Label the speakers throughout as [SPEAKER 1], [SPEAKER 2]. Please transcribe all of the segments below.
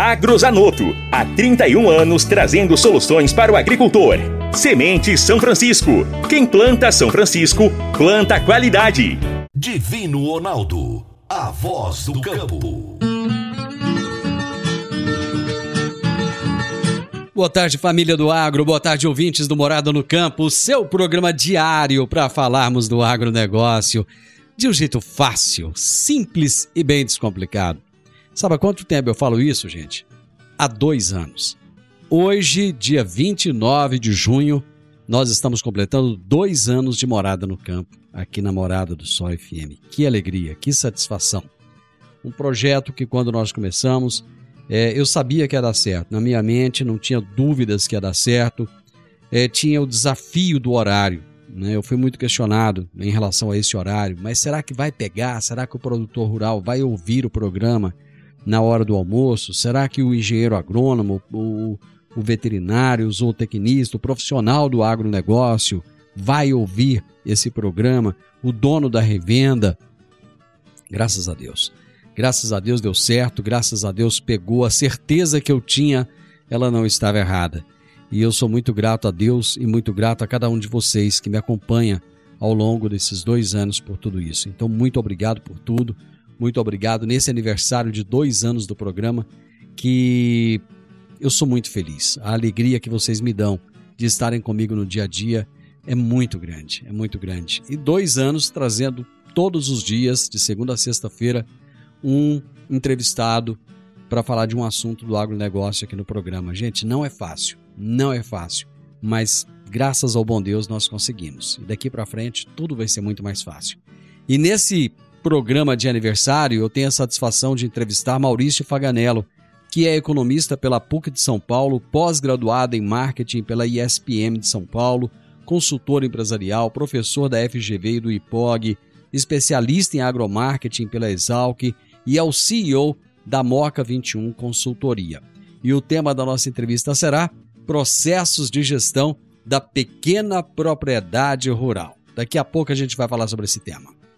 [SPEAKER 1] Agrozanoto. Há 31 anos trazendo soluções para o agricultor. Semente São Francisco. Quem planta São Francisco, planta qualidade.
[SPEAKER 2] Divino Ronaldo. A voz do campo.
[SPEAKER 3] Boa tarde, família do agro. Boa tarde, ouvintes do Morada no Campo. O seu programa diário para falarmos do agronegócio de um jeito fácil, simples e bem descomplicado. Sabe há quanto tempo eu falo isso, gente? Há dois anos. Hoje, dia 29 de junho, nós estamos completando dois anos de Morada no Campo, aqui na Morada do Sol FM. Que alegria, que satisfação. Um projeto que, quando nós começamos, é, eu sabia que ia dar certo. Na minha mente, não tinha dúvidas que ia dar certo. É, tinha o desafio do horário. Né? Eu fui muito questionado em relação a esse horário. Mas será que vai pegar? Será que o produtor rural vai ouvir o programa na hora do almoço? Será que o engenheiro agrônomo, o, o veterinário, o zootecnista, o profissional do agronegócio vai ouvir esse programa? O dono da revenda? Graças a Deus. Graças a Deus deu certo, graças a Deus pegou a certeza que eu tinha, ela não estava errada. E eu sou muito grato a Deus e muito grato a cada um de vocês que me acompanha ao longo desses dois anos por tudo isso. Então, muito obrigado por tudo, muito obrigado nesse aniversário de dois anos do programa, que eu sou muito feliz. A alegria que vocês me dão de estarem comigo no dia a dia é muito grande, é muito grande. E dois anos trazendo todos os dias, de segunda a sexta-feira, um entrevistado para falar de um assunto do agronegócio aqui no programa. Gente, não é fácil, não é fácil, mas graças ao bom Deus nós conseguimos. E daqui para frente tudo vai ser muito mais fácil. E nesse programa de aniversário, eu tenho a satisfação de entrevistar Maurício Faganello, que é economista pela PUC de São Paulo, pós-graduado em marketing pela ISPM de São Paulo, consultor empresarial, professor da FGV e do IPOG, especialista em agromarketing pela Exalc e é o CEO da Moca 21 Consultoria. E o tema da nossa entrevista será Processos de Gestão da Pequena Propriedade Rural. Daqui a pouco a gente vai falar sobre esse tema.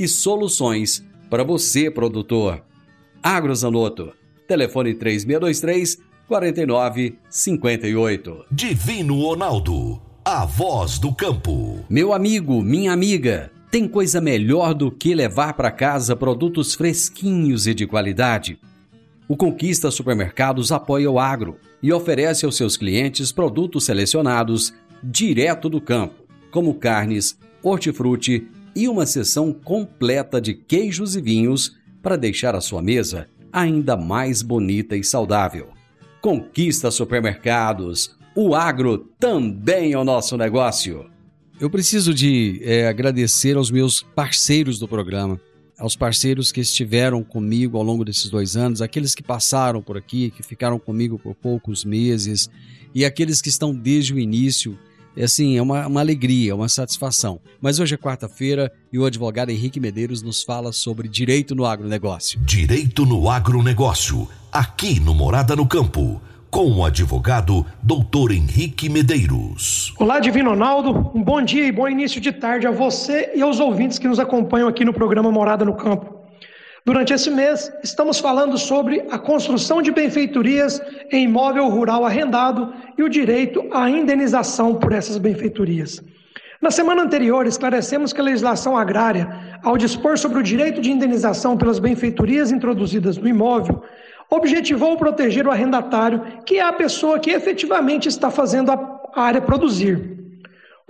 [SPEAKER 3] e soluções para você, produtor. Agrozanoto, telefone 3623 4958.
[SPEAKER 2] Divino Ronaldo. A voz do campo.
[SPEAKER 3] Meu amigo, minha amiga, tem coisa melhor do que levar para casa produtos fresquinhos e de qualidade? O Conquista Supermercados apoia o agro e oferece aos seus clientes produtos selecionados direto do campo, como carnes, hortifruti e uma seção completa de queijos e vinhos para deixar a sua mesa ainda mais bonita e saudável. Conquista Supermercados. O agro também é o nosso negócio. Eu preciso de é, agradecer aos meus parceiros do programa, aos parceiros que estiveram comigo ao longo desses dois anos, aqueles que passaram por aqui, que ficaram comigo por poucos meses e aqueles que estão desde o início. É assim, é uma, uma alegria, uma satisfação. Mas hoje é quarta-feira e o advogado Henrique Medeiros nos fala sobre direito no agronegócio.
[SPEAKER 2] Direito no agronegócio. Aqui no Morada no Campo. com o advogado Dr. Henrique Medeiros.
[SPEAKER 4] Olá, Divino Ronaldo. Um bom dia e bom início de tarde a você e aos ouvintes que nos acompanham aqui no programa Morada no Campo. Durante esse mês, estamos falando sobre a construção de benfeitorias em imóvel rural arrendado e o direito à indenização por essas benfeitorias. Na semana anterior, esclarecemos que a legislação agrária, ao dispor sobre o direito de indenização pelas benfeitorias introduzidas no imóvel, objetivou proteger o arrendatário, que é a pessoa que efetivamente está fazendo a área produzir.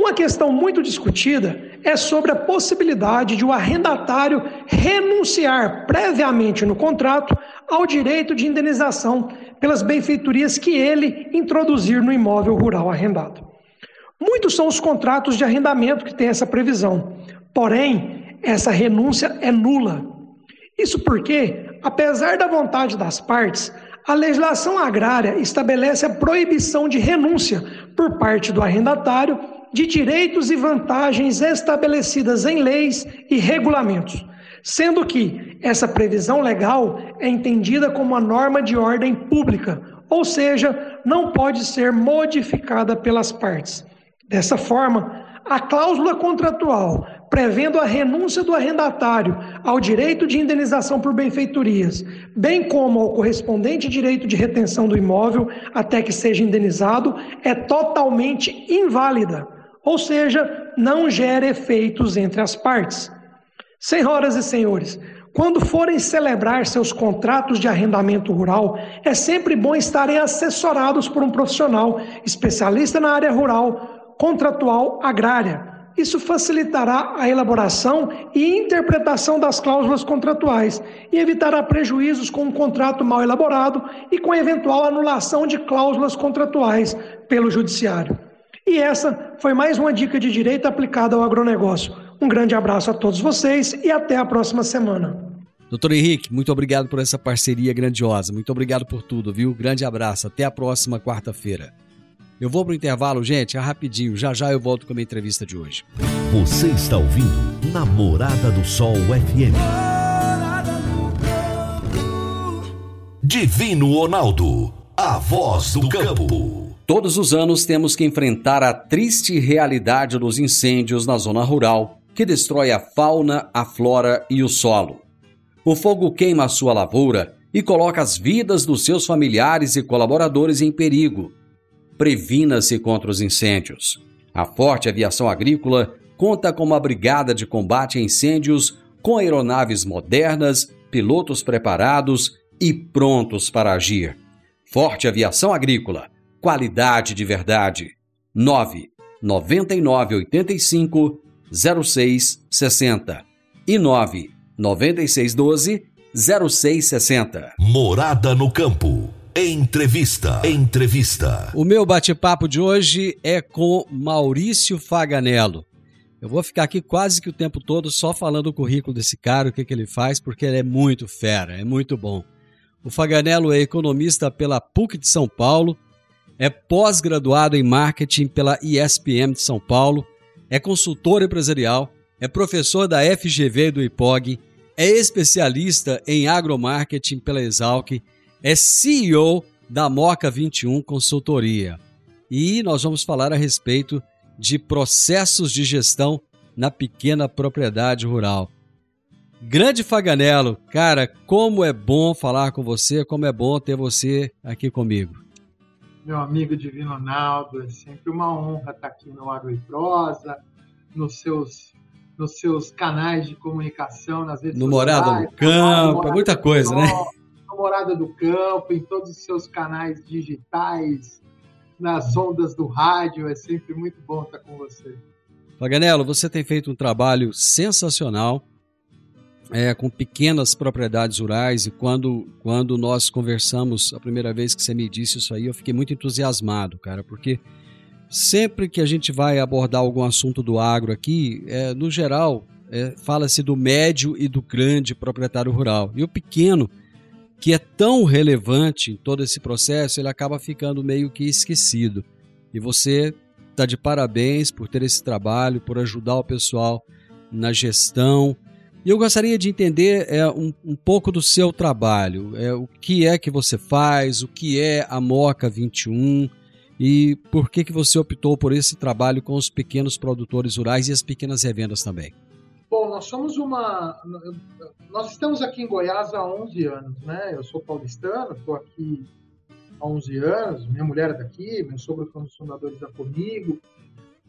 [SPEAKER 4] Uma questão muito discutida é sobre a possibilidade de o arrendatário renunciar previamente no contrato ao direito de indenização pelas benfeitorias que ele introduzir no imóvel rural arrendado. Muitos são os contratos de arrendamento que têm essa previsão, porém, essa renúncia é nula. Isso porque, apesar da vontade das partes, a legislação agrária estabelece a proibição de renúncia por parte do arrendatário de direitos e vantagens estabelecidas em leis e regulamentos, sendo que essa previsão legal é entendida como uma norma de ordem pública, ou seja, não pode ser modificada pelas partes. Dessa forma, a cláusula contratual prevendo a renúncia do arrendatário ao direito de indenização por benfeitorias, bem como ao correspondente direito de retenção do imóvel até que seja indenizado, é totalmente inválida ou seja, não gera efeitos entre as partes. Senhoras e senhores, quando forem celebrar seus contratos de arrendamento rural, é sempre bom estarem assessorados por um profissional especialista na área rural, contratual agrária. Isso facilitará a elaboração e interpretação das cláusulas contratuais e evitará prejuízos com um contrato mal elaborado e com eventual anulação de cláusulas contratuais pelo judiciário. E essa foi mais uma dica de direito aplicada ao agronegócio. Um grande abraço a todos vocês e até a próxima semana.
[SPEAKER 3] Doutor Henrique, muito obrigado por essa parceria grandiosa. Muito obrigado por tudo, viu? Grande abraço. Até a próxima quarta-feira. Eu vou pro intervalo, gente, é rapidinho. Já já eu volto com a minha entrevista de hoje.
[SPEAKER 2] Você está ouvindo Namorada do Sol FM. Divino Ronaldo, a voz do campo.
[SPEAKER 3] Todos os anos temos que enfrentar a triste realidade dos incêndios na zona rural, que destrói a fauna, a flora e o solo. O fogo queima a sua lavoura e coloca as vidas dos seus familiares e colaboradores em perigo. Previna-se contra os incêndios. A Forte Aviação Agrícola conta com uma brigada de combate a incêndios com aeronaves modernas, pilotos preparados e prontos para agir. Forte Aviação Agrícola qualidade de verdade. 9 99 85 06 60 e 9 96 12 06 60.
[SPEAKER 2] Morada no campo. Entrevista. Entrevista.
[SPEAKER 3] O meu bate-papo de hoje é com Maurício Faganello. Eu vou ficar aqui quase que o tempo todo só falando o currículo desse cara, o que, que ele faz, porque ele é muito fera, é muito bom. O Faganello é economista pela PUC de São Paulo, é pós-graduado em marketing pela ISPM de São Paulo, é consultor empresarial, é professor da FGV e do IPOG, é especialista em agromarketing pela Exalc, é CEO da Moca 21 Consultoria. E nós vamos falar a respeito de processos de gestão na pequena propriedade rural. Grande Faganello, cara, como é bom falar com você, como é bom ter você aqui comigo
[SPEAKER 5] meu amigo Divino Ronaldo. É sempre uma honra estar aqui no Agro e Prosa, nos seus, nos seus canais de comunicação, nas redes
[SPEAKER 3] no sociais. Morada no Campo, Morada muita coisa, né?
[SPEAKER 5] No Morada do Campo, em todos os seus canais digitais, nas ondas do rádio. É sempre muito bom estar com você.
[SPEAKER 3] Paganello, você tem feito um trabalho sensacional é, com pequenas propriedades rurais e quando, quando nós conversamos a primeira vez que você me disse isso aí, eu fiquei muito entusiasmado, cara, porque sempre que a gente vai abordar algum assunto do agro aqui, é, no geral, é, fala-se do médio e do grande proprietário rural. E o pequeno, que é tão relevante em todo esse processo, ele acaba ficando meio que esquecido. E você está de parabéns por ter esse trabalho, por ajudar o pessoal na gestão, E eu gostaria de entender é, um, um pouco do seu trabalho. É, o que é que você faz, o que é a Moca 21 e por que, que você optou por esse trabalho com os pequenos produtores rurais e as pequenas revendas também?
[SPEAKER 5] Bom, nós somos uma. Nós estamos aqui em Goiás há 11 anos, né? Eu sou paulistano, estou aqui há 11 anos, minha mulher é daqui, meu sogro foi um dos fundadores da Comigo.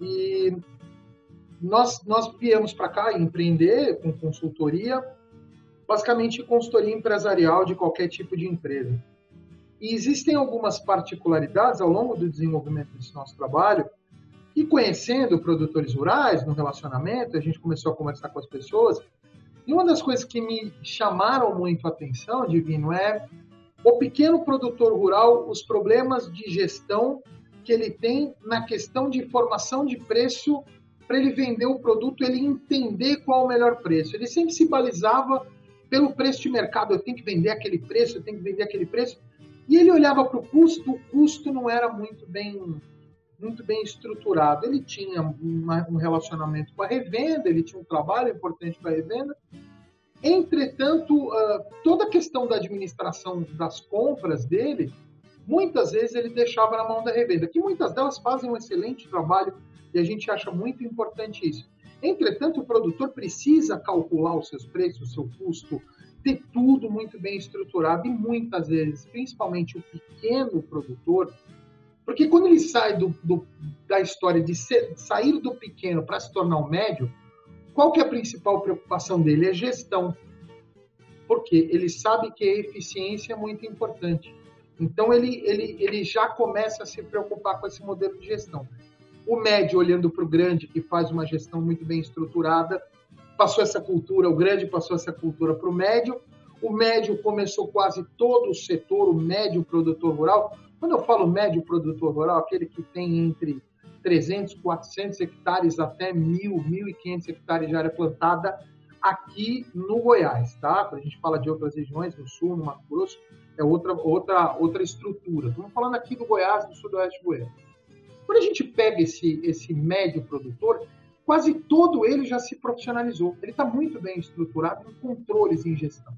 [SPEAKER 5] E nós, nós viemos para cá empreender com consultoria, basicamente consultoria empresarial de qualquer tipo de empresa. E existem algumas particularidades ao longo do desenvolvimento desse nosso trabalho, e conhecendo produtores rurais no relacionamento, a gente começou a conversar com as pessoas, e uma das coisas que me chamaram muito a atenção, Divino, é o pequeno produtor rural, os problemas de gestão que ele tem na questão de formação de preço para ele vender o produto, ele entender qual o melhor preço. Ele sempre se balizava pelo preço de mercado. Eu tenho que vender aquele preço, eu tenho que vender aquele preço. E ele olhava para o custo, o custo não era muito bem muito bem estruturado. Ele tinha uma, um relacionamento com a revenda, ele tinha um trabalho importante para a revenda. Entretanto, uh, toda a questão da administração das compras dele, muitas vezes ele deixava na mão da revenda, que muitas delas fazem um excelente trabalho e a gente acha muito importante isso. Entretanto, o produtor precisa calcular os seus preços, o seu custo, ter tudo muito bem estruturado e muitas vezes, principalmente o pequeno produtor, porque quando ele sai do, do, da história de ser, sair do pequeno para se tornar um médio, qual que é a principal preocupação dele? É gestão. Porque ele sabe que a eficiência é muito importante. Então ele, ele, ele já começa a se preocupar com esse modelo de gestão. O médio olhando para o grande, que faz uma gestão muito bem estruturada, passou essa cultura, o grande passou essa cultura para o médio. O médio começou quase todo o setor, o médio produtor rural. Quando eu falo médio produtor rural, aquele que tem entre 300, 400 hectares até 1.000, 1.500 hectares de área plantada aqui no Goiás, tá? Quando a gente fala de outras regiões, no sul, no Mato Grosso, é outra, outra, outra estrutura. Estamos falando aqui do Goiás, do sudoeste do Goiás. Quando a gente pega esse, esse médio produtor, quase todo ele já se profissionalizou. Ele está muito bem estruturado em controles e em gestão.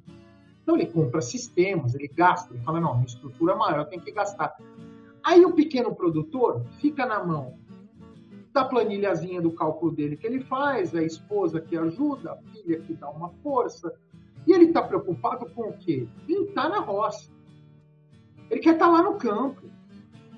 [SPEAKER 5] Então ele compra sistemas, ele gasta, ele fala, não, minha estrutura é maior, tenho que gastar. Aí o pequeno produtor fica na mão da planilhazinha do cálculo dele que ele faz, a esposa que ajuda, a filha que dá uma força. E ele está preocupado com o quê? Em estar tá na roça. Ele quer estar tá lá no campo.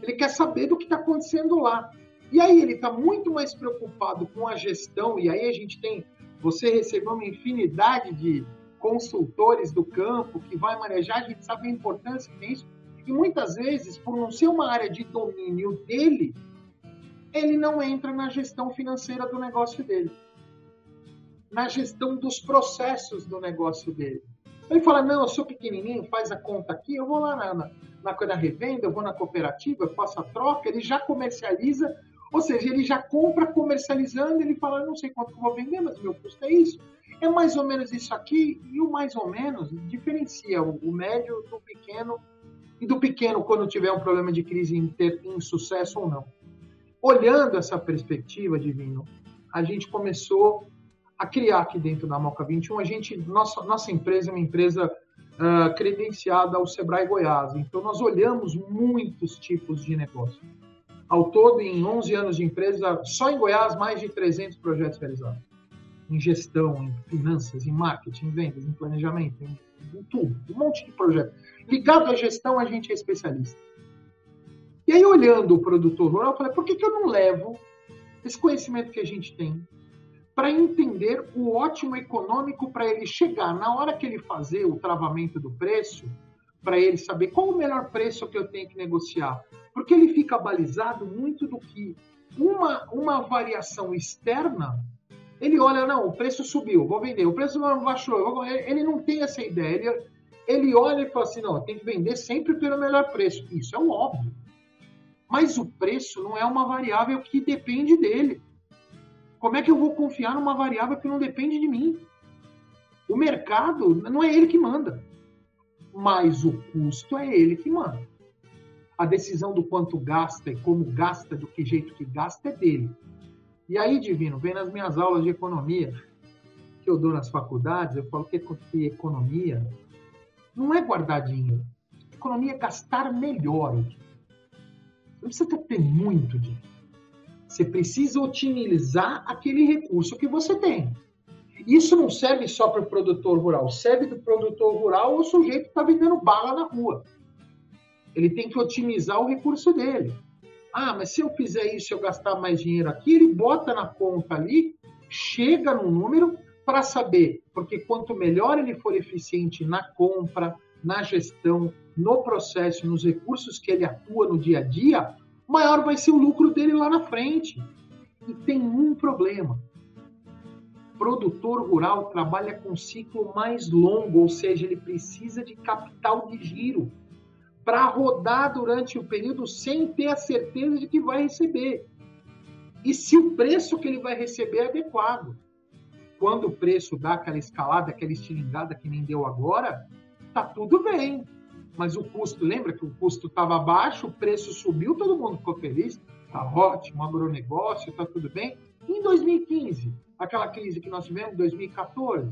[SPEAKER 5] Ele quer saber do que está acontecendo lá. E aí ele está muito mais preocupado com a gestão, e aí a gente tem, você recebeu uma infinidade de consultores do campo que vai manejar, a gente sabe a importância que tem isso, e muitas vezes, por não ser uma área de domínio dele, ele não entra na gestão financeira do negócio dele, na gestão dos processos do negócio dele. Ele fala, não, eu sou pequenininho, faz a conta aqui, eu vou lá na, na, na revenda, eu vou na cooperativa, eu faço a troca, ele já comercializa, ou seja, ele já compra comercializando, ele fala, não sei quanto eu vou vender, mas meu custo é isso. É mais ou menos isso aqui, e o mais ou menos diferencia o, o médio do pequeno, e do pequeno quando tiver um problema de crise em ter insucesso ou não. Olhando essa perspectiva, Divino, a gente começou a criar aqui dentro da Moca 21. A gente, nossa, nossa empresa é uma empresa uh, credenciada ao Sebrae Goiás. Então, nós olhamos muitos tipos de negócio. Ao todo, em 11 anos de empresa, só em Goiás, mais de 300 projetos realizados. Em gestão, em finanças, em marketing, em vendas, em planejamento, em, em tudo. Um monte de projetos. Ligado à gestão, a gente é especialista. E aí, olhando o produtor rural, eu falei, por que, que eu não levo esse conhecimento que a gente tem para entender o ótimo econômico para ele chegar na hora que ele fazer o travamento do preço, para ele saber qual o melhor preço que eu tenho que negociar. Porque ele fica balizado muito do que uma, uma variação externa, ele olha, não, o preço subiu, vou vender, o preço baixou, ele não tem essa ideia, ele, ele olha e fala assim, não, tem que vender sempre pelo melhor preço. Isso é um óbvio. Mas o preço não é uma variável que depende dele. Como é que eu vou confiar numa variável que não depende de mim? O mercado não é ele que manda, mas o custo é ele que manda. A decisão do quanto gasta e como gasta, do que jeito que gasta, é dele. E aí, Divino, vem nas minhas aulas de economia, que eu dou nas faculdades, eu falo que, economia não é guardar dinheiro. Economia é gastar melhor. Não precisa ter muito dinheiro. Você precisa otimizar aquele recurso que você tem. Isso não serve só para o produtor rural, serve do produtor rural o sujeito que está vendendo bala na rua. Ele tem que otimizar o recurso dele. Ah, mas se eu fizer isso, eu gastar mais dinheiro aqui, ele bota na conta ali, chega no número para saber, porque quanto melhor ele for eficiente na compra, na gestão, no processo, nos recursos que ele atua no dia a dia, maior vai ser o lucro dele lá na frente. E tem um problema. Produtor rural trabalha com ciclo mais longo, ou seja, ele precisa de capital de giro para rodar durante o período sem ter a certeza de que vai receber. E se o preço que ele vai receber é adequado. Quando o preço dá aquela escalada, aquela estilingada que nem deu agora, tá tudo bem. Mas o custo, lembra que o custo estava baixo, o preço subiu, todo mundo ficou feliz, tá ótimo, agronegócio, tá tudo bem. E em 2015, aquela crise que nós tivemos em 2014,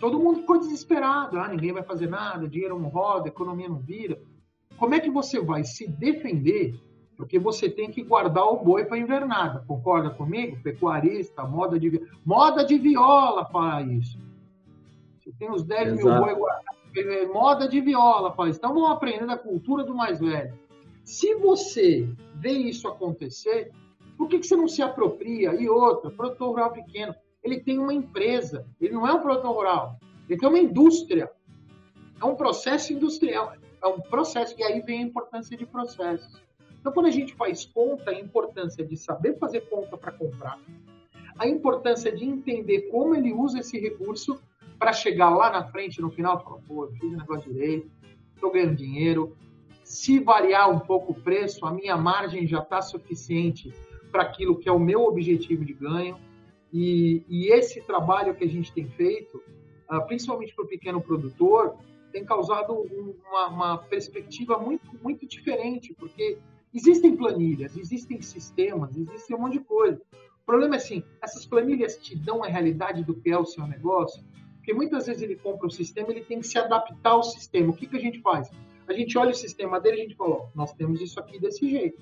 [SPEAKER 5] Todo mundo ficou desesperado. Ah, ninguém vai fazer nada, dinheiro não roda, economia não vira. Como é que você vai se defender? Porque você tem que guardar o boi para invernada. Concorda comigo? Pecuarista, moda de moda de viola fala isso. Você tem os 10 Exato. mil boi guardados. Moda de viola fala isso. Vamos aprender da cultura do mais velho. Se você vê isso acontecer, por que, que você não se apropria? E outra, produtor rural pequeno ele tem uma empresa, ele não é um produtor rural, ele tem uma indústria. É um processo industrial, é um processo, e aí vem a importância de processos. Então, quando a gente faz conta, a importância de saber fazer conta para comprar, a importância de entender como ele usa esse recurso para chegar lá na frente, no final, falar, pô, eu fiz o negócio direito, estou ganhando dinheiro. Se variar um pouco o preço, a minha margem já está suficiente para aquilo que é o meu objetivo de ganho. E, e esse trabalho que a gente tem feito, uh, principalmente para o pequeno produtor, tem causado uma, uma, perspectiva muito, muito diferente, porque existem planilhas, existem sistemas, existem um monte de coisa. O problema é assim, essas planilhas te dão a realidade do que é o seu negócio, porque muitas vezes ele compra o sistema, ele tem que se adaptar ao sistema. O que, que a gente faz? A gente olha o sistema dele e a gente fala, nós temos isso aqui desse jeito.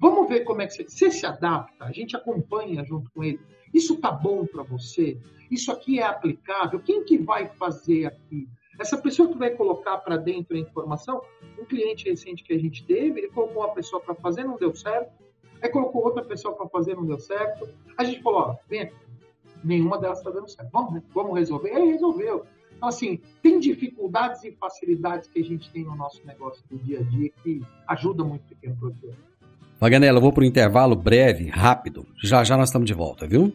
[SPEAKER 5] Vamos ver como é que você, você se adapta, a gente acompanha junto com ele. Isso tá bom para você? Isso aqui é aplicável? Quem que vai fazer aqui? Essa pessoa que vai colocar para dentro a informação, um cliente recente que a gente teve, ele colocou uma pessoa para fazer, não deu certo. Aí colocou outra pessoa para fazer, não deu certo. A gente falou, ó, vem aqui. Nenhuma delas está dando certo. Vamos, vamos resolver? Aí resolveu. Então, assim, tem dificuldades e facilidades que a gente tem no nosso negócio do dia a dia que ajuda muito o pequeno produtor.
[SPEAKER 3] Maganela, eu vou para o intervalo breve, rápido. Já já nós estamos de volta, viu?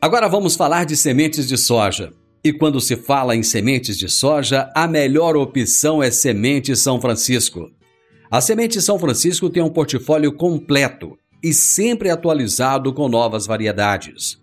[SPEAKER 3] Agora vamos falar de sementes de soja. E quando se fala em sementes de soja, a melhor opção é Semente São Francisco. A Semente São Francisco tem um portfólio completo e sempre atualizado com novas variedades.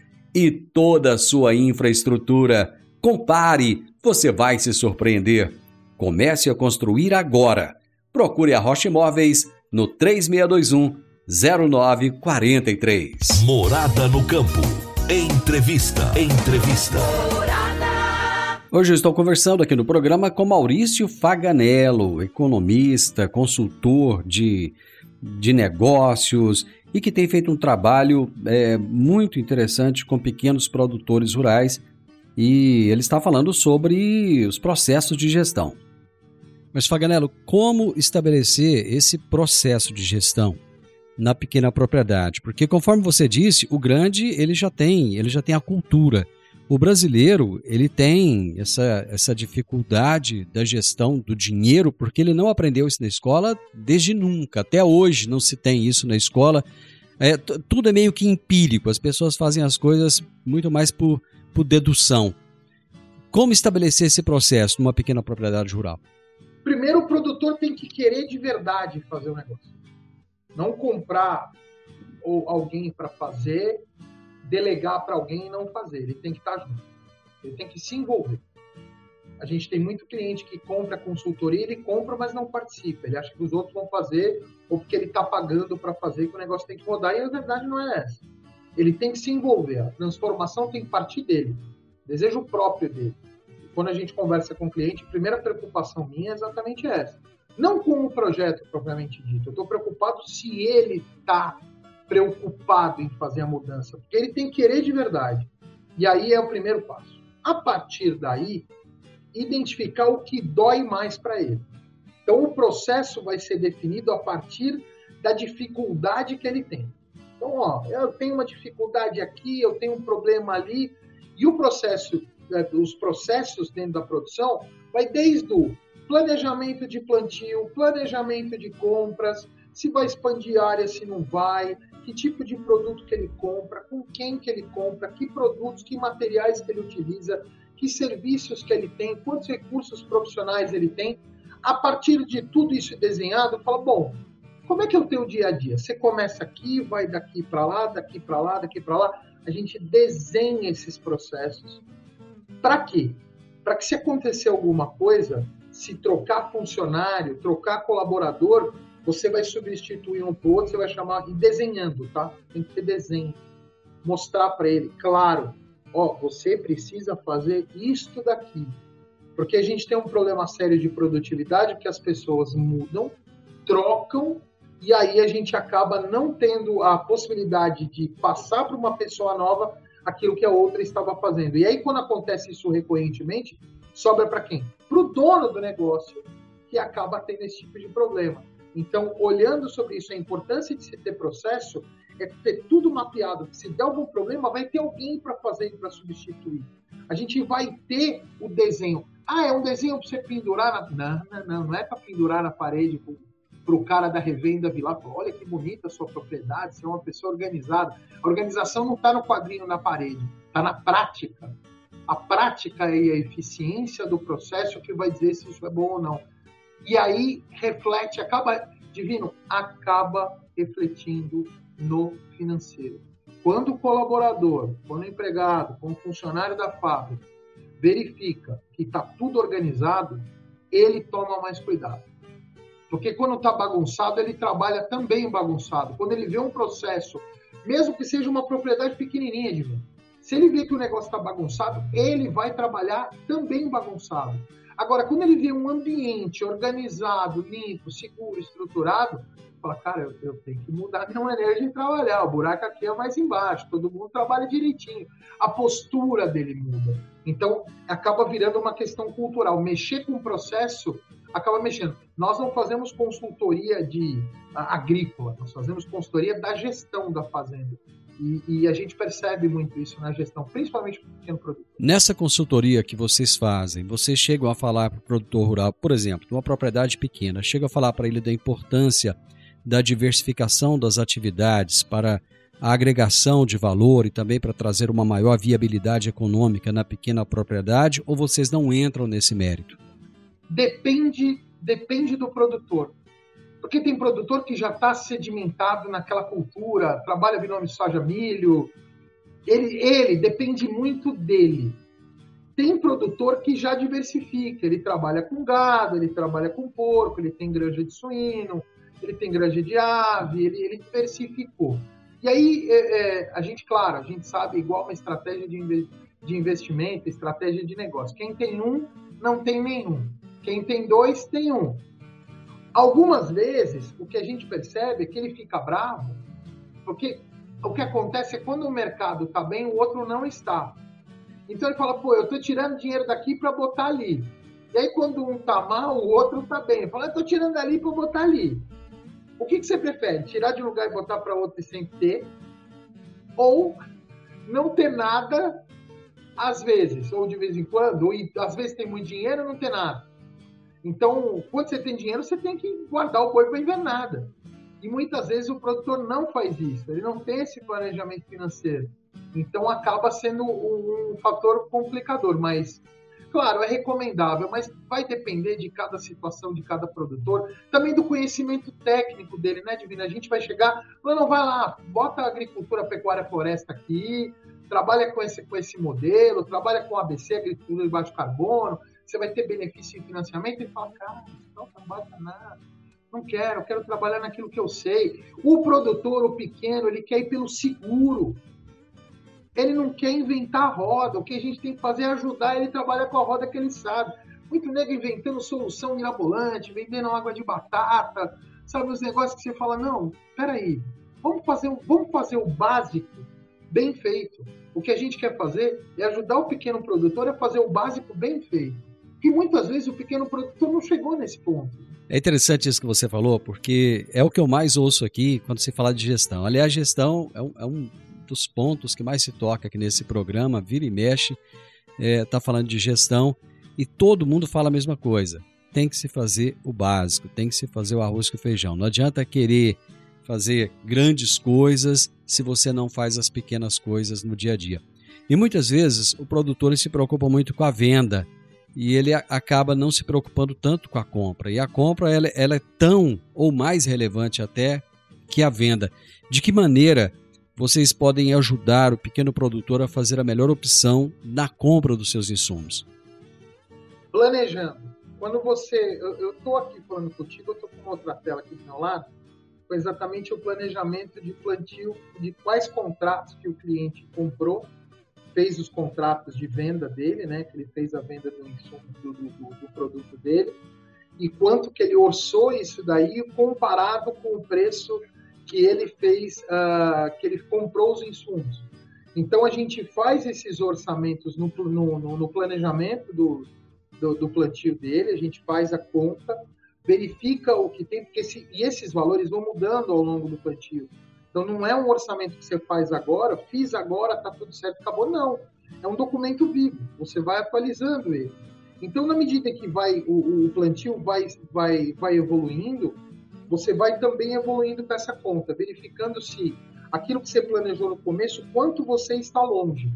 [SPEAKER 3] e toda a sua infraestrutura. Compare, você vai se surpreender. Comece a construir agora. Procure a Rocha Imóveis no 3621 0943.
[SPEAKER 2] Morada no campo. Entrevista. Entrevista.
[SPEAKER 3] Hoje eu estou conversando aqui no programa com Maurício Faganello, economista, consultor de, de negócios e que tem feito um trabalho é, muito interessante com pequenos produtores rurais e ele está falando sobre os processos de gestão. Mas, Faganello, como estabelecer esse processo de gestão na pequena propriedade? Porque, conforme você disse, o grande ele já tem, ele já tem a cultura. O brasileiro ele tem essa, essa dificuldade da gestão do dinheiro porque ele não aprendeu isso na escola desde nunca. Até hoje não se tem isso na escola. É, tudo é meio que empírico. As pessoas fazem as coisas muito mais por, por dedução. Como estabelecer esse processo numa pequena propriedade rural?
[SPEAKER 5] Primeiro, o produtor tem que querer de verdade fazer o negócio. Não comprar ou alguém para fazer, delegar para alguém e não fazer. Ele tem que estar tá junto. Ele tem que se envolver. A gente tem muito cliente que compra consultoria, ele compra, mas não participa. Ele acha que os outros vão fazer ou porque ele está pagando para fazer que o negócio tem que rodar e a verdade não é essa. Ele tem que se envolver. A transformação tem que partir dele. Desejo próprio dele quando a gente conversa com o cliente, a primeira preocupação minha é exatamente essa. Não com o projeto propriamente dito, eu estou preocupado se ele está preocupado em fazer a mudança, porque ele tem que querer de verdade. E aí é o primeiro passo. A partir daí, identificar o que dói mais para ele. Então, o processo vai ser definido a partir da dificuldade que ele tem. Então, ó, eu tenho uma dificuldade aqui, eu tenho um problema ali, e o processo né, os processos dentro da produção vai desde o planejamento de plantio, planejamento de compras, se vai expandir área, se não vai, que tipo de produto que ele compra, com quem que ele compra, que produtos, que materiais que ele utiliza, que serviços que ele tem, quantos recursos profissionais ele tem. A partir de tudo isso desenhado, fala, bom, como é que é o teu dia a dia? Você começa aqui, vai daqui para lá, daqui para lá, daqui para lá. A gente desenha esses processos para quê? Para que se acontecer alguma coisa, se trocar funcionário, trocar colaborador, você vai substituir um por outro, você vai chamar e desenhando, tá? Tem que ter desenho. Mostrar para ele, claro, ó, você precisa fazer isto daqui. Porque a gente tem um problema sério de produtividade, que as pessoas mudam, trocam, e aí a gente acaba não tendo a possibilidade de passar para uma pessoa nova aquilo que a outra estava fazendo. E aí, quando acontece isso recorrentemente, sobra para quem? Para o dono do negócio, que acaba tendo esse tipo de problema. Então, olhando sobre isso, a importância de se ter processo é ter tudo mapeado. Se der algum problema, vai ter alguém para fazer para substituir. A gente vai ter o desenho. Ah, é um desenho para você pendurar na. Não, não, não, não é para pendurar na parede para o cara da revenda vir lá, olha que bonita a sua propriedade, você é uma pessoa organizada. A organização não está no quadrinho na parede, está na prática. A prática e a eficiência do processo que vai dizer se isso é bom ou não. E aí reflete, acaba, divino, acaba refletindo no financeiro. Quando o colaborador, quando o empregado, quando o funcionário da fábrica verifica que está tudo organizado, ele toma mais cuidado. Porque quando está bagunçado, ele trabalha também bagunçado. Quando ele vê um processo, mesmo que seja uma propriedade pequenininha mim, se ele vê que o negócio está bagunçado, ele vai trabalhar também bagunçado. Agora, quando ele vê um ambiente organizado, limpo, seguro, estruturado, fala, cara, eu, eu tenho que mudar minha maneira de trabalhar. O buraco aqui é mais embaixo, todo mundo trabalha direitinho. A postura dele muda. Então, acaba virando uma questão cultural. Mexer com o processo acaba mexendo. Nós não fazemos consultoria de agrícola, nós fazemos consultoria da gestão da fazenda. E, e, a gente percebe muito isso na gestão, principalmente para o pequeno produtor.
[SPEAKER 3] Nessa consultoria que vocês fazem, vocês chegam a falar para o produtor rural, por exemplo, de uma propriedade pequena, chegam a falar para ele da importância da diversificação das atividades para a agregação de valor e também para trazer uma maior viabilidade econômica na pequena propriedade, ou vocês não entram nesse mérito?
[SPEAKER 5] depende, depende do produtor. Porque tem produtor que já está sedimentado naquela cultura, trabalha binômio soja milho. Ele, ele depende muito dele. Tem produtor que já diversifica, ele trabalha com gado, ele trabalha com porco, ele tem granja de suíno, ele tem granja de ave, ele, ele diversificou. E aí, é, é, a gente, claro, a gente sabe igual uma estratégia de, de investimento, estratégia de negócio. Quem tem um, não tem nenhum. Quem tem dois, tem um. Algumas vezes, o que a gente percebe é que ele fica bravo, porque o que acontece é quando o mercado está bem, o outro não está. Então ele fala, pô, eu tô tirando dinheiro daqui para botar ali. E aí quando um tá mal, o outro tá bem. Fala, eu tô tirando ali para botar ali. O que, que você prefere? Tirar de um lugar e botar para outro e sem ter? Ou não ter nada às vezes, ou de vez em quando, ou às vezes tem muito dinheiro e não tem nada. Então, quando você tem dinheiro, você tem que guardar o boi para invernada. E muitas vezes o produtor não faz isso, ele não tem esse planejamento financeiro. Então acaba sendo um, fator complicador, mas claro, é recomendável, mas vai depender de cada situação, de cada produtor, também do conhecimento técnico dele, né, Divina? A gente vai chegar, não, vai lá, bota agricultura, pecuária, floresta aqui, trabalha com esse, com esse modelo, trabalha com ABC, agricultura de baixo carbono, você vai ter benefício em financiamento, e fala, cara, não trabalha nada não quero, quero trabalhar naquilo que eu sei. O produtor, o pequeno, ele quer ir pelo seguro. Ele não quer inventar a roda. O que a gente tem que fazer é ajudar ele a trabalhar com a roda que ele sabe. Muito nego inventando solução mirabolante, vendendo água de batata, sabe? Os negócios que você fala, não, peraí, vamos fazer, vamos fazer o básico bem feito. O que a gente quer fazer é ajudar o pequeno produtor a fazer o básico bem feito. Que muitas vezes o pequeno produtor não chegou nesse ponto.
[SPEAKER 3] É interessante isso que você falou, porque é o que eu mais ouço aqui quando se fala de gestão. Aliás, gestão é um, é um dos pontos que mais se toca aqui nesse programa, vira e mexe, está é, tá falando de gestão e todo mundo fala a mesma coisa. Tem que se fazer o básico, tem que se fazer o arroz com feijão. Não adianta querer fazer grandes coisas se você não faz as pequenas coisas no dia a dia. E muitas vezes o produtor se preocupa muito com a venda e ele acaba não se preocupando tanto com a compra. E a compra ela, ela é tão ou mais relevante até que a venda. De que maneira vocês podem ajudar o pequeno produtor a fazer a melhor opção na compra dos seus insumos?
[SPEAKER 5] Planejando. Quando você. Eu estou aqui falando contigo, eu estou com outra tela aqui do meu lado, com exatamente o planejamento de plantio de quais contratos que o cliente comprou fez os contratos de venda dele, né? Que ele fez a venda do insumo do, do, do, produto dele e quanto que ele orçou isso daí comparado com o preço que ele fez, uh, que ele comprou os insumos. Então a gente faz esses orçamentos no, no, no planejamento do, do, do, plantio dele, a gente faz a conta, verifica o que tem, porque e esses valores vão mudando ao longo do plantio. Então não é um orçamento que você faz agora, fiz agora, tá tudo certo, acabou. Não. É um documento vivo. Você vai atualizando ele. Então, na medida que vai o, o plantio vai, vai, vai evoluindo, você vai também evoluindo com essa conta, verificando se aquilo que você planejou no começo, quanto você está longe.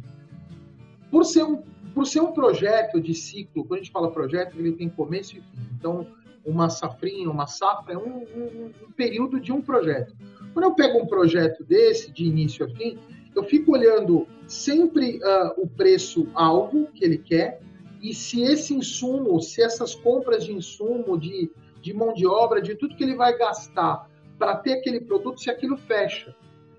[SPEAKER 5] Por ser um, por ser um projeto de ciclo, quando a gente fala projeto, ele tem começo e fim. Então, uma safrinha, uma safra é um, um, um período de um projeto. Quando eu pego um projeto desse, de início a fim, eu fico olhando sempre uh, o preço-alvo que ele quer e se esse insumo, se essas compras de insumo, de, de mão de obra, de tudo que ele vai gastar para ter aquele produto, se aquilo fecha.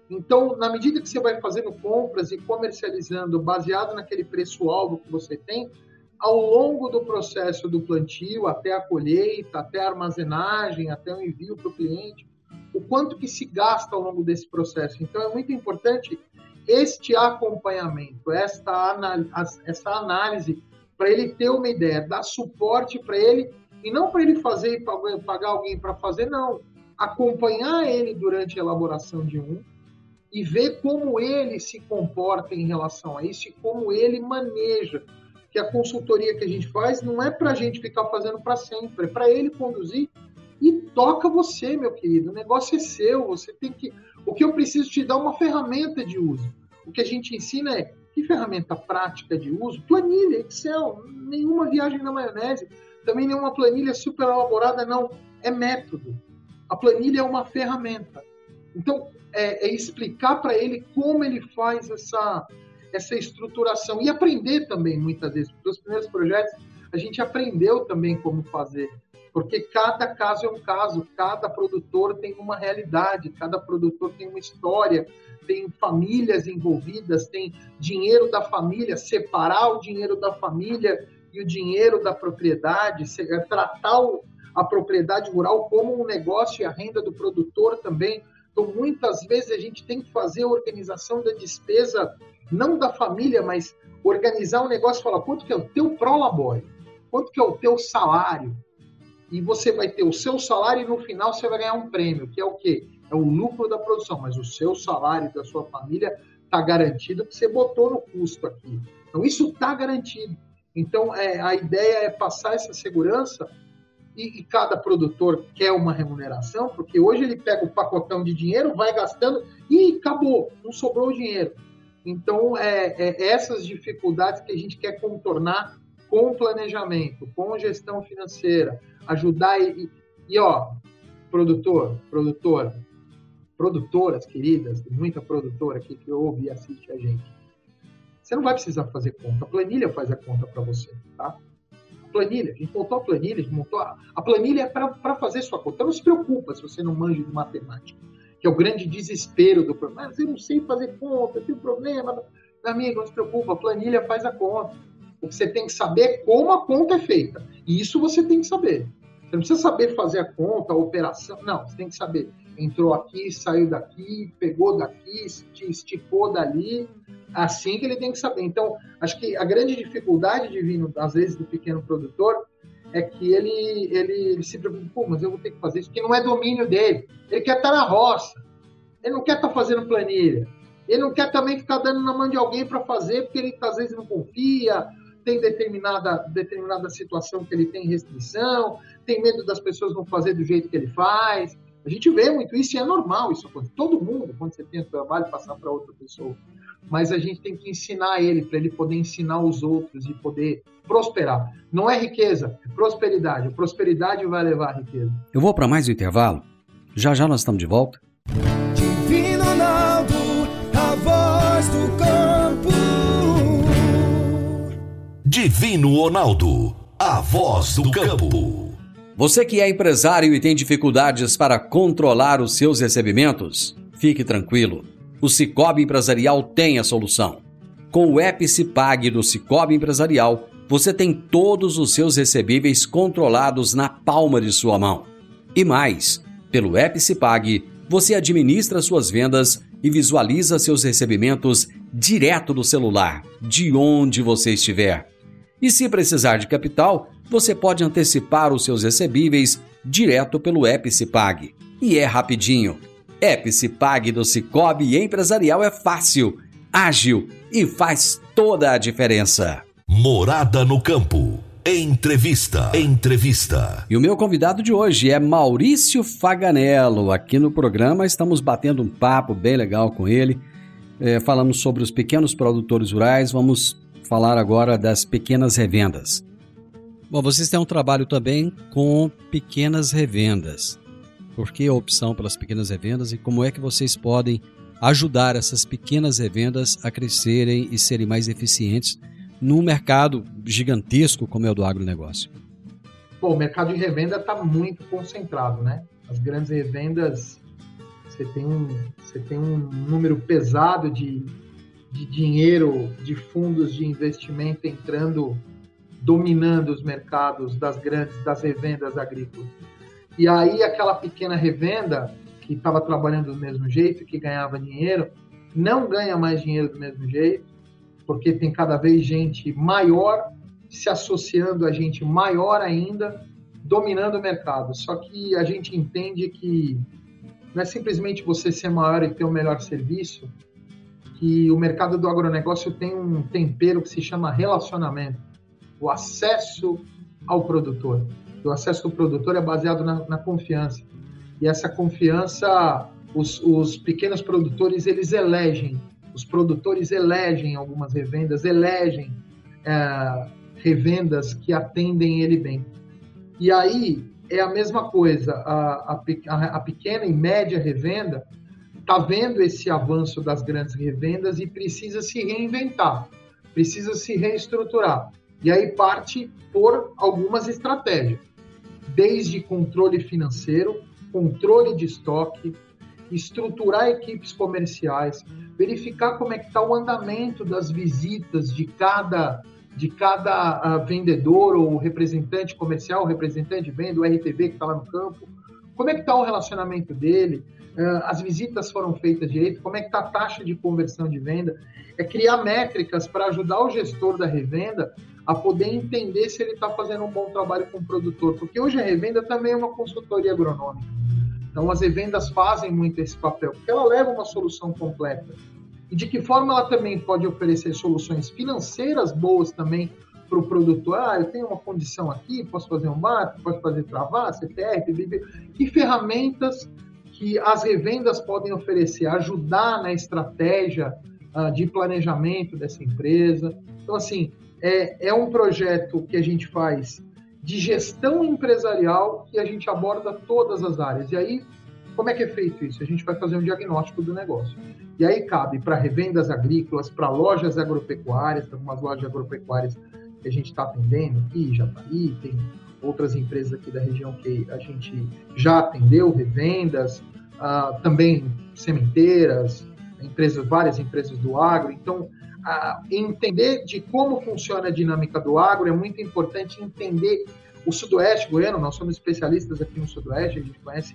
[SPEAKER 5] Então, na medida que você vai fazendo compras e comercializando baseado naquele preço-alvo que você tem, ao longo do processo do plantio, até a colheita, até a armazenagem, até o envio para o cliente, o quanto que se gasta ao longo desse processo. Então é muito importante este acompanhamento, esta essa análise para ele ter uma ideia, dar suporte para ele e não para ele fazer e pagar alguém para fazer, não. Acompanhar ele durante a elaboração de um e ver como ele se comporta em relação a isso e como ele maneja. Que a consultoria que a gente faz não é para a gente ficar fazendo para sempre, é para ele conduzir e toca você, meu querido. O negócio é seu. Você tem que. O que eu preciso te dar é uma ferramenta de uso. O que a gente ensina é que ferramenta prática de uso? Planilha, Excel, nenhuma viagem na maionese, também nenhuma planilha super elaborada, não. É método. A planilha é uma ferramenta. Então, é, é explicar para ele como ele faz essa, essa estruturação e aprender também, muitas vezes. Porque os primeiros projetos a gente aprendeu também como fazer porque cada caso é um caso, cada produtor tem uma realidade, cada produtor tem uma história, tem famílias envolvidas, tem dinheiro da família, separar o dinheiro da família e o dinheiro da propriedade, é, tratar a propriedade rural como um negócio e a renda do produtor também. Então, muitas vezes a gente tem que fazer a organização da despesa não da família, mas organizar um negócio e falar quanto que é o teu prolabore, quanto que é o teu salário, e você vai ter o seu salário e no final você vai ganhar um prêmio, que é o quê? É o lucro da produção, mas o seu salário da sua família está garantido porque você botou no custo aqui. Então isso está garantido. Então é, a ideia é passar essa segurança e, e, cada produtor quer uma remuneração, porque hoje ele pega o pacotão de dinheiro, vai gastando e acabou, não sobrou dinheiro. Então é, é essas dificuldades que a gente quer contornar com planejamento, com gestão financeira, ajudar e, e ó, produtor, produtora, produtoras queridas, tem muita produtora aqui que ouve e assiste a gente. Você não vai precisar fazer conta, a planilha faz a conta para você, tá? A planilha, a gente montou a planilha, a gente montou a, a planilha é para fazer sua conta. Então não se preocupa se você não manja de matemática, que é o grande desespero do problema. Mas eu não sei fazer conta, tem problema. Meu amigo, não se preocupa, a planilha faz a conta. O que você tem que saber é como a conta é feita. E isso você tem que saber. Você não precisa saber fazer a conta, a operação. Não, você tem que saber. Entrou aqui, saiu daqui, pegou daqui, esticou dali. Assim que ele tem que saber. Então, acho que a grande dificuldade de vir, às vezes, do pequeno produtor é que ele, ele, ele se preocupa, pô, mas eu vou ter que fazer isso, porque não é domínio dele. Ele quer estar na roça. Ele não quer estar fazendo planilha. Ele não quer também ficar dando na mão de alguém para fazer, porque ele às vezes não confia, tem determinada, determinada situação que ele tem restrição, tem medo das pessoas não fazer do jeito que ele faz. A gente vê muito isso e é normal isso acontece. Todo mundo, quando você tem o trabalho, passar para outra pessoa. Mas a gente tem que ensinar ele, para ele poder ensinar os outros e poder prosperar. Não é riqueza, é prosperidade. A prosperidade vai levar a riqueza.
[SPEAKER 3] Eu vou para mais um intervalo. Já já nós estamos de volta.
[SPEAKER 6] Divino Ronaldo, a voz do
[SPEAKER 2] Divino Ronaldo, a voz do campo.
[SPEAKER 3] Você que é empresário e tem dificuldades para controlar os seus recebimentos, fique tranquilo. O Cicobi Empresarial tem a solução. Com o app do Cicobi Empresarial, você tem todos os seus recebíveis controlados na palma de sua mão. E mais, pelo app você administra suas vendas e visualiza seus recebimentos direto do celular, de onde você estiver. E se precisar de capital, você pode antecipar os seus recebíveis direto pelo Epicipag. E é rapidinho. Epicipag do Cicobi Empresarial é fácil, ágil e faz toda a diferença.
[SPEAKER 2] Morada no campo. Entrevista. Entrevista.
[SPEAKER 3] E o meu convidado de hoje é Maurício Faganello. Aqui no programa estamos batendo um papo bem legal com ele. É, falamos sobre os pequenos produtores rurais. Vamos falar agora das pequenas revendas. Bom, vocês têm um trabalho também com pequenas revendas. Por que a opção pelas pequenas revendas e como é que vocês podem ajudar essas pequenas revendas a crescerem e serem mais eficientes num mercado gigantesco como é o do agronegócio?
[SPEAKER 5] Bom, o mercado de revenda está muito concentrado, né? As grandes revendas, você tem um, você tem um número pesado de de dinheiro de fundos de investimento entrando, dominando os mercados das grandes, das revendas agrícolas. E aí aquela pequena revenda que estava trabalhando do mesmo jeito, que ganhava dinheiro, não ganha mais dinheiro do mesmo jeito, porque tem cada vez gente maior se associando a gente maior ainda, dominando o mercado. Só que a gente entende que não é simplesmente você ser maior e ter o melhor serviço, que o mercado do agronegócio tem um tempero que se chama relacionamento, o acesso ao produtor. O acesso do produtor é baseado na, na confiança. E essa confiança, os, os, pequenos produtores, eles elegem, os produtores elegem algumas revendas, elegem é, revendas que atendem ele bem. E aí é a mesma coisa, a, a, a pequena e média revenda, está vendo esse avanço das grandes revendas e precisa se reinventar, precisa se reestruturar. E aí parte por algumas estratégias, desde controle financeiro, controle de estoque, estruturar equipes comerciais, verificar como é que está o andamento das visitas de cada de cada uh, vendedor ou representante comercial, representante de venda, o RTV que está lá no campo, como é que está o relacionamento dele, as visitas foram feitas direito, como é que está a taxa de conversão de venda, é criar métricas para ajudar o gestor da revenda a poder entender se ele está fazendo um bom trabalho com o produtor, porque hoje a revenda também é uma consultoria agronômica. Então as revendas fazem muito esse papel, porque ela leva uma solução completa. E de que forma ela também pode oferecer soluções financeiras boas também para o produtor. Ah, eu tenho uma condição aqui, posso fazer um marco, posso fazer travar, CTR, BB. Que ferramentas que as revendas podem oferecer, ajudar na estratégia uh, de planejamento dessa empresa. Então, assim, é, é um projeto que a gente faz de gestão empresarial e a gente aborda todas as áreas. E aí, como é que é feito isso? A gente vai fazer um diagnóstico do negócio. E aí cabe para revendas agrícolas, para lojas agropecuárias, algumas lojas agropecuárias que a gente está atendendo aqui, aí, tem outras empresas aqui da região que a gente já atendeu, revendas, uh, também sementeiras, empresas, várias empresas do agro. Então, uh, entender de como funciona a dinâmica do agro é muito importante entender o Sudoeste goiano, nós somos especialistas aqui no Sudoeste, a gente conhece,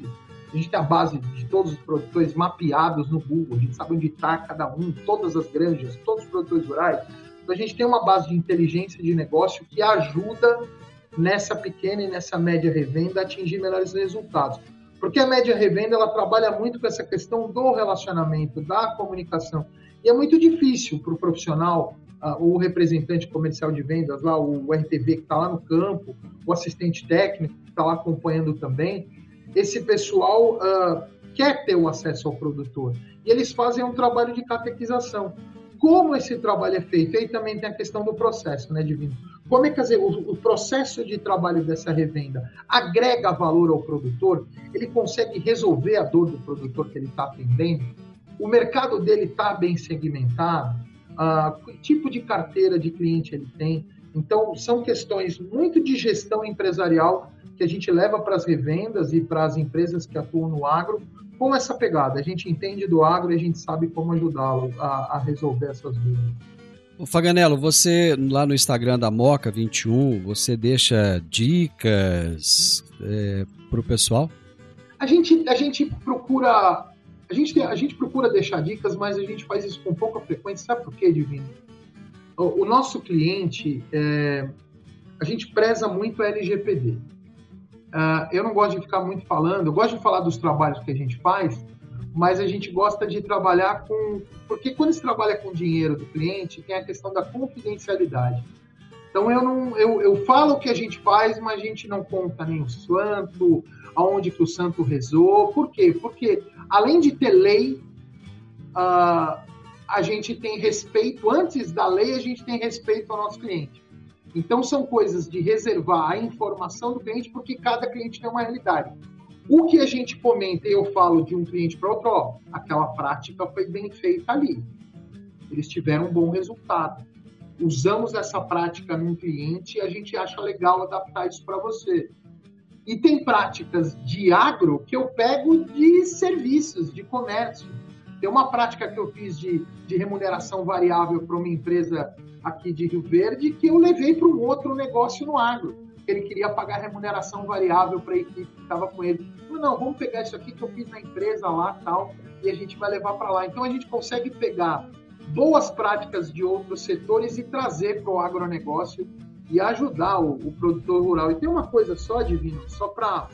[SPEAKER 5] a gente tem a base de todos os produtores mapeados no Google, a gente sabe onde está cada um, todas as granjas, todos os produtores rurais. Então a gente tem uma base de inteligência de negócio que ajuda nessa pequena e nessa média revenda atingir melhores resultados. Porque a média revenda ela trabalha muito com essa questão do relacionamento, da comunicação. E é muito difícil para o profissional, uh, o representante comercial de vendas, lá, o RTV que está lá no campo, o assistente técnico que está lá acompanhando também, esse pessoal uh, quer ter o acesso ao produtor. E eles fazem um trabalho de catequização. Como esse trabalho é feito? Aí também tem a questão do processo, né, Divino? Como é que dizer, o, o, processo de trabalho dessa revenda agrega valor ao produtor? Ele consegue resolver a dor do produtor que ele está atendendo? O mercado dele está bem segmentado? Ah, que tipo de carteira de cliente ele tem? Então, são questões muito de gestão empresarial que a gente leva para as revendas e para as empresas que atuam no agro com essa pegada. A gente entende do agro e a gente sabe como ajudá-lo a, a resolver essas dúvidas.
[SPEAKER 3] Faganello, você lá no Instagram da Moca 21, você deixa dicas é, para o pessoal?
[SPEAKER 5] A gente, a gente procura a gente, a gente procura deixar dicas, mas a gente faz isso com pouca frequência. Sabe por quê, Divino? O, o nosso cliente, é, a gente preza muito a LGPD. Uh, ah, eu não gosto de ficar muito falando, eu gosto de falar dos trabalhos que a gente faz, mas a gente gosta de trabalhar com. Porque quando se trabalha com dinheiro do cliente, tem a questão da confidencialidade. Então eu não eu, eu falo o que a gente faz, mas a gente não conta nem o santo, aonde que o santo rezou. Por quê? Porque além de ter lei, uh, a gente tem respeito, antes da lei, a gente tem respeito ao nosso cliente. Então são coisas de reservar a informação do cliente, porque cada cliente tem uma realidade. O que a gente comenta e eu falo de um cliente para outro, ó, aquela prática foi bem feita ali. Eles tiveram um bom resultado. Usamos essa prática num cliente e a gente acha legal adaptar isso para você. E tem práticas de agro que eu pego de serviços, de comércio. Tem uma prática que eu fiz de, de remuneração variável para uma empresa aqui de Rio Verde que eu levei para um outro negócio no agro ele queria pagar remuneração variável para a equipe que estava com ele. Falei, não, vamos pegar isso aqui que eu fiz na empresa lá tal, e a gente vai levar para lá. Então a gente consegue pegar boas práticas de outros setores e trazer para o agronegócio e ajudar o, o, produtor rural. E tem uma coisa só, Divino, só para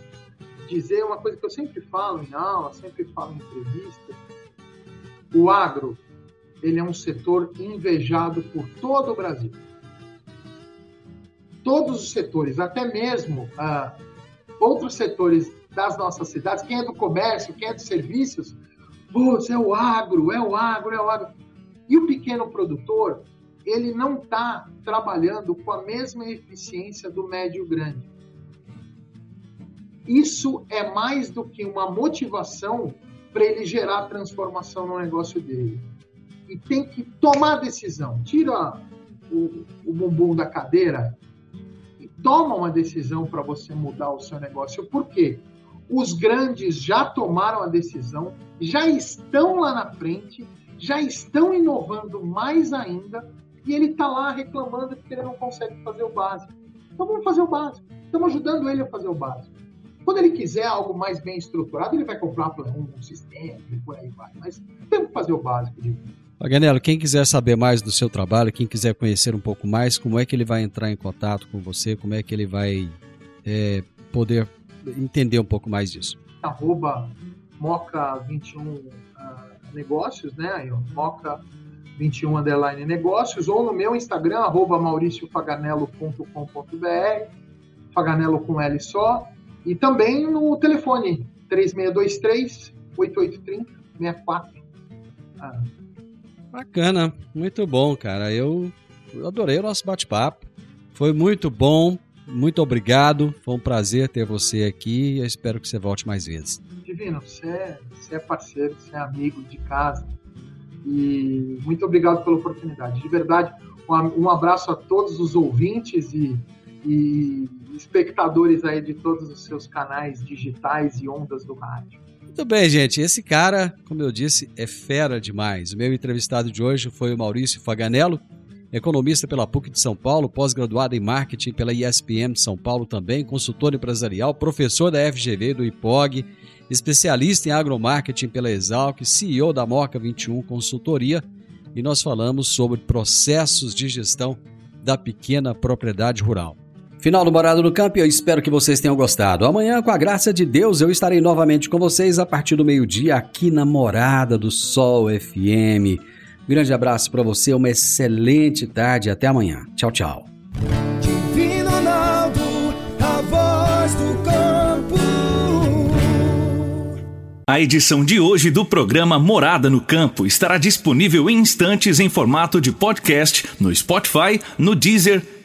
[SPEAKER 5] dizer uma coisa que eu sempre falo em aula, sempre falo em entrevista. O agro, ele é um setor invejado por todo o Brasil todos os setores, até mesmo ah, outros setores das nossas cidades, quem é do comércio, quem é dos serviços, Putz, é o agro, é o agro, é o agro. E o pequeno produtor, ele não está trabalhando com a mesma eficiência do médio grande. Isso é mais do que uma motivação para ele gerar transformação no negócio dele. E tem que tomar decisão. Tira o, o bumbum da cadeira toma uma decisão para você mudar o seu negócio. Por quê? Os grandes já tomaram a decisão, já estão lá na frente, já estão inovando mais ainda, e ele está lá reclamando que ele não consegue fazer o básico. Então vamos fazer o básico. Estamos ajudando ele a fazer o básico. Quando ele quiser algo mais bem estruturado, ele vai comprar um, um sistema e por aí vai. Mas temos que fazer o básico. De...
[SPEAKER 3] Paganello, quem quiser saber mais do seu trabalho, quem quiser conhecer um pouco mais, como é que ele vai entrar em contato com você, como é que ele vai é, poder entender um pouco mais disso?
[SPEAKER 5] Arroba Moca21 uh, Negócios, né? Aí, ó, Moca 21 underline negócios, ou no meu Instagram, arroba mauriciofaganello.com.br, Faganello com L só, e também no telefone 3623 8830 64.
[SPEAKER 3] Ah. Bacana, muito bom, cara. Eu, adorei o nosso bate-papo. Foi muito bom, muito obrigado. Foi um prazer ter você aqui e eu espero que você volte mais vezes.
[SPEAKER 5] Divino, você é, você é parceiro, você é amigo de casa e muito obrigado pela oportunidade. De verdade, um abraço a todos os ouvintes e, e espectadores aí de todos os seus canais digitais e ondas do rádio.
[SPEAKER 3] Muito bem, gente. Esse cara, como eu disse, é fera demais. O meu entrevistado de hoje foi o Maurício Faganello, economista pela PUC de São Paulo, pós-graduado em marketing pela ISPM de São Paulo também, consultor empresarial, professor da FGV do IPOG especialista em agromarketing pela Exalc, CEO da Moca 21 Consultoria, e nós falamos sobre processos de gestão da pequena propriedade rural. Final do Morado no Campo, eu espero que vocês tenham gostado. Amanhã, com a graça de Deus, eu estarei novamente com vocês a partir do meio-dia aqui na Morada do Sol FM. grande abraço para você, uma excelente tarde, até amanhã. Tchau, tchau. Divino Ronaldo, a voz do
[SPEAKER 1] A edição de hoje do programa Morada no Campo estará disponível em instantes em formato de podcast no Spotify, no Deezer,